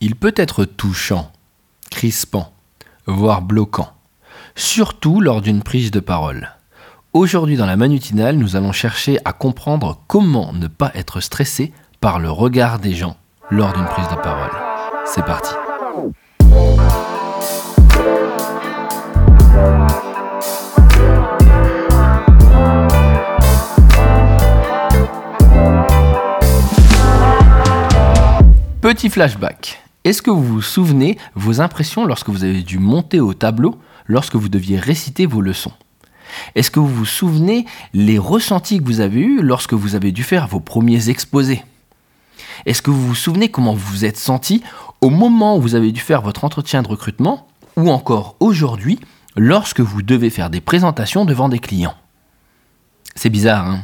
il peut être touchant, crispant, voire bloquant, surtout lors d'une prise de parole. Aujourd'hui dans la manutinale, nous allons chercher à comprendre comment ne pas être stressé par le regard des gens lors d'une prise de parole. C'est parti. Petit flashback. Est-ce que vous vous souvenez vos impressions lorsque vous avez dû monter au tableau lorsque vous deviez réciter vos leçons? Est-ce que vous vous souvenez les ressentis que vous avez eus lorsque vous avez dû faire vos premiers exposés? Est-ce que vous vous souvenez comment vous vous êtes senti au moment où vous avez dû faire votre entretien de recrutement ou encore aujourd'hui lorsque vous devez faire des présentations devant des clients? C'est bizarre, hein?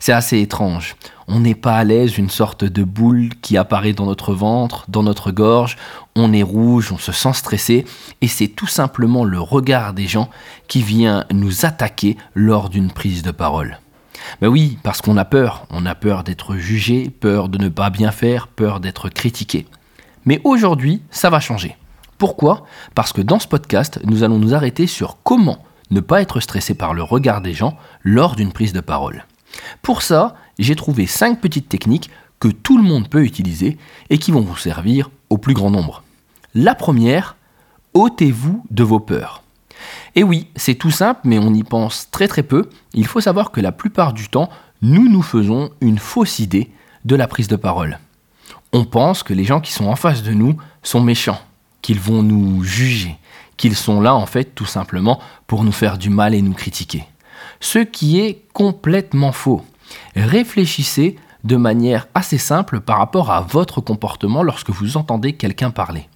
C'est assez étrange. On n'est pas à l'aise, une sorte de boule qui apparaît dans notre ventre, dans notre gorge, on est rouge, on se sent stressé, et c'est tout simplement le regard des gens qui vient nous attaquer lors d'une prise de parole. Ben oui, parce qu'on a peur, on a peur d'être jugé, peur de ne pas bien faire, peur d'être critiqué. Mais aujourd'hui, ça va changer. Pourquoi? Parce que dans ce podcast, nous allons nous arrêter sur comment ne pas être stressé par le regard des gens lors d'une prise de parole. Pour ça, j'ai trouvé 5 petites techniques que tout le monde peut utiliser et qui vont vous servir au plus grand nombre. La première, ôtez-vous de vos peurs. Et oui, c'est tout simple, mais on y pense très très peu. Il faut savoir que la plupart du temps, nous nous faisons une fausse idée de la prise de parole. On pense que les gens qui sont en face de nous sont méchants, qu'ils vont nous juger, qu'ils sont là en fait tout simplement pour nous faire du mal et nous critiquer ce qui est complètement faux. Réfléchissez de manière assez simple par rapport à votre comportement lorsque vous entendez quelqu'un parler.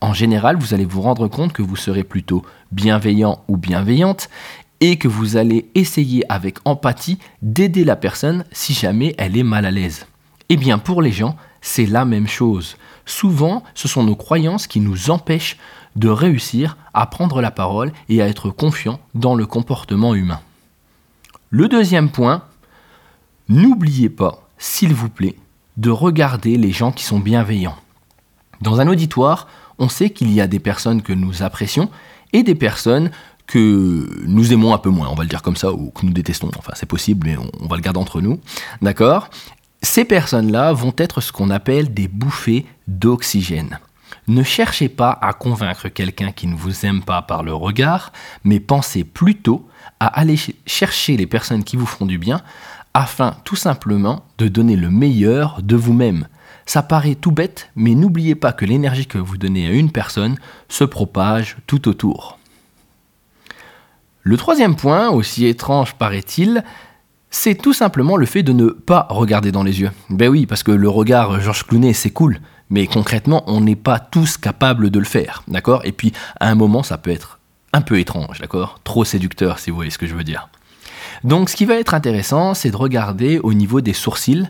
En général, vous allez vous rendre compte que vous serez plutôt bienveillant ou bienveillante et que vous allez essayer avec empathie d'aider la personne si jamais elle est mal à l'aise. Eh bien, pour les gens, c'est la même chose. Souvent, ce sont nos croyances qui nous empêchent de réussir à prendre la parole et à être confiant dans le comportement humain. Le deuxième point, n'oubliez pas, s'il vous plaît, de regarder les gens qui sont bienveillants. Dans un auditoire, on sait qu'il y a des personnes que nous apprécions et des personnes que nous aimons un peu moins, on va le dire comme ça, ou que nous détestons. Enfin, c'est possible, mais on, va le garder entre nous. D'accord? Ces personnes-là vont être ce qu'on appelle des bouffées d'oxygène. Ne cherchez pas à convaincre quelqu'un qui ne vous aime pas par le regard, mais pensez plutôt à aller chercher les personnes qui vous font du bien afin tout simplement de donner le meilleur de vous-même. Ça paraît tout bête, mais n'oubliez pas que l'énergie que vous donnez à une personne se propage tout autour. Le troisième point, aussi étrange paraît-il, c'est tout simplement le fait de ne pas regarder dans les yeux. Ben oui, parce que le regard Georges Clooney, c'est cool, mais concrètement, on n'est pas tous capables de le faire, d'accord? Et puis, à un moment, ça peut être un peu étrange, d'accord? Trop séducteur, si vous voyez ce que je veux dire. Donc, ce qui va être intéressant, c'est de regarder au niveau des sourcils.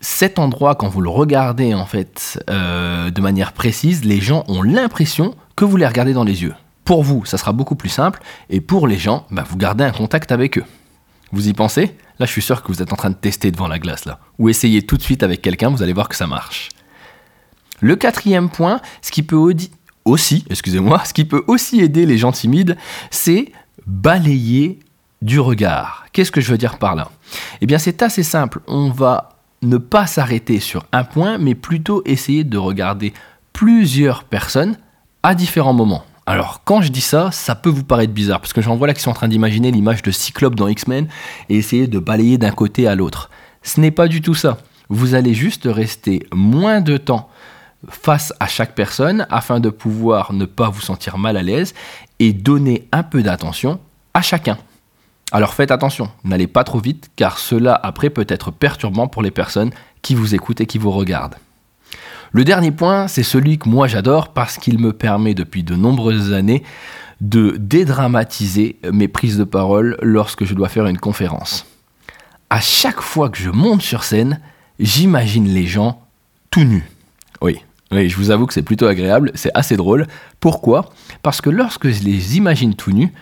Cet endroit, quand vous le regardez en fait euh, de manière précise, les gens ont l'impression que vous les regardez dans les yeux. Pour vous, ça sera beaucoup plus simple, et pour les gens, bah, vous gardez un contact avec eux. Vous y pensez? Là, je suis sûr que vous êtes en train de tester devant la glace, là. Ou essayez tout de suite avec quelqu'un, vous allez voir que ça marche. Le quatrième point, ce qui peut aussi, excusez-moi, ce qui peut aussi aider les gens timides, c'est balayer du regard. Qu'est-ce que je veux dire par là? Eh bien, c'est assez simple. On va ne pas s'arrêter sur un point, mais plutôt essayer de regarder plusieurs personnes à différents moments. Alors, quand je dis ça, ça peut vous paraître bizarre, parce que j'en vois là qui sont en train d'imaginer l'image de Cyclope dans X-Men et essayer de balayer d'un côté à l'autre. Ce n'est pas du tout ça. Vous allez juste rester moins de temps face à chaque personne afin de pouvoir ne pas vous sentir mal à l'aise et donner un peu d'attention à chacun. Alors faites attention, n'allez pas trop vite car cela après peut être perturbant pour les personnes qui vous écoutent et qui vous regardent. Le dernier point, c'est celui que moi j'adore parce qu'il me permet depuis de nombreuses années de dédramatiser mes prises de parole lorsque je dois faire une conférence. À chaque fois que je monte sur scène, j'imagine les gens tout nus. Oui, oui, je vous avoue que c'est plutôt agréable, c'est assez drôle. Pourquoi? Parce que lorsque je les imagine tout nus,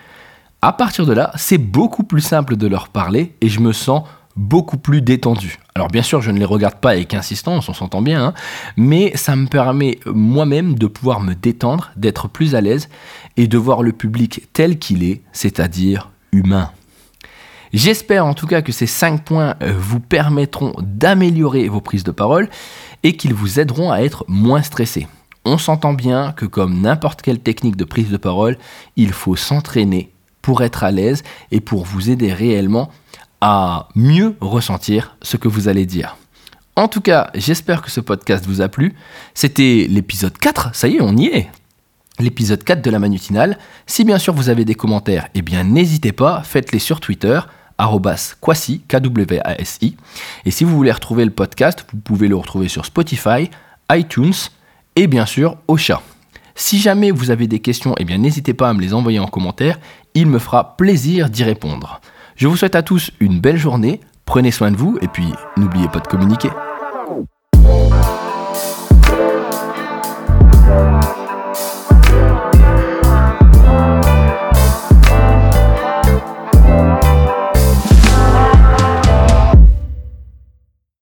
à partir de là, c'est beaucoup plus simple de leur parler et je me sens beaucoup plus détendu. Alors bien sûr, je ne les regarde pas avec insistance, on s'entend bien, hein, mais ça me permet moi-même de pouvoir me détendre, d'être plus à l'aise et de voir le public tel qu'il est, c'est-à-dire humain. J'espère en tout cas que ces 5 points euh, vous permettront d'améliorer vos prises de parole et qu'ils vous aideront à être moins stressé. On s'entend bien que comme n'importe quelle technique de prise de parole, il faut s'entraîner pour être à l'aise et pour vous aider réellement à mieux ressentir ce que vous allez dire. En tout cas, j'espère que ce podcast vous a plu. C'était l'épisode 4, ça y est, on y est. L'épisode 4 de la manutinale. Si bien sûr vous avez des commentaires, eh bien n'hésitez pas, faites-les sur Twitter kwasi, K-W-A-S-I. Et si vous voulez retrouver le podcast, vous pouvez le retrouver sur Spotify, iTunes et bien sûr Ocha. Si jamais vous avez des questions, eh bien n'hésitez pas à me les envoyer en commentaire, il me fera plaisir d'y répondre. Je vous souhaite à tous une belle journée, prenez soin de vous et puis n'oubliez pas de communiquer.